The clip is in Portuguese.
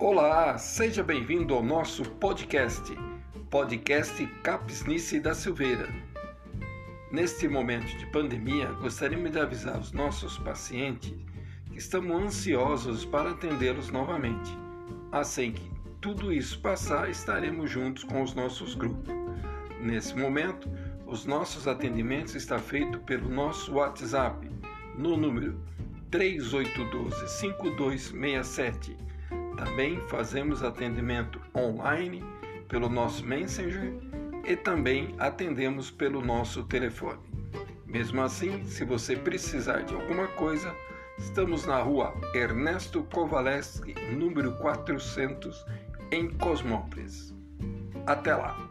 Olá, seja bem-vindo ao nosso podcast, podcast Capsnice da Silveira. Neste momento de pandemia, gostaríamos de avisar os nossos pacientes que estamos ansiosos para atendê-los novamente. Assim que tudo isso passar, estaremos juntos com os nossos grupos. Nesse momento, os nossos atendimentos estão feitos pelo nosso WhatsApp no número 3812 5267 também fazemos atendimento online pelo nosso Messenger e também atendemos pelo nosso telefone. Mesmo assim, se você precisar de alguma coisa, estamos na rua Ernesto Kovaleski, número 400, em Cosmópolis. Até lá!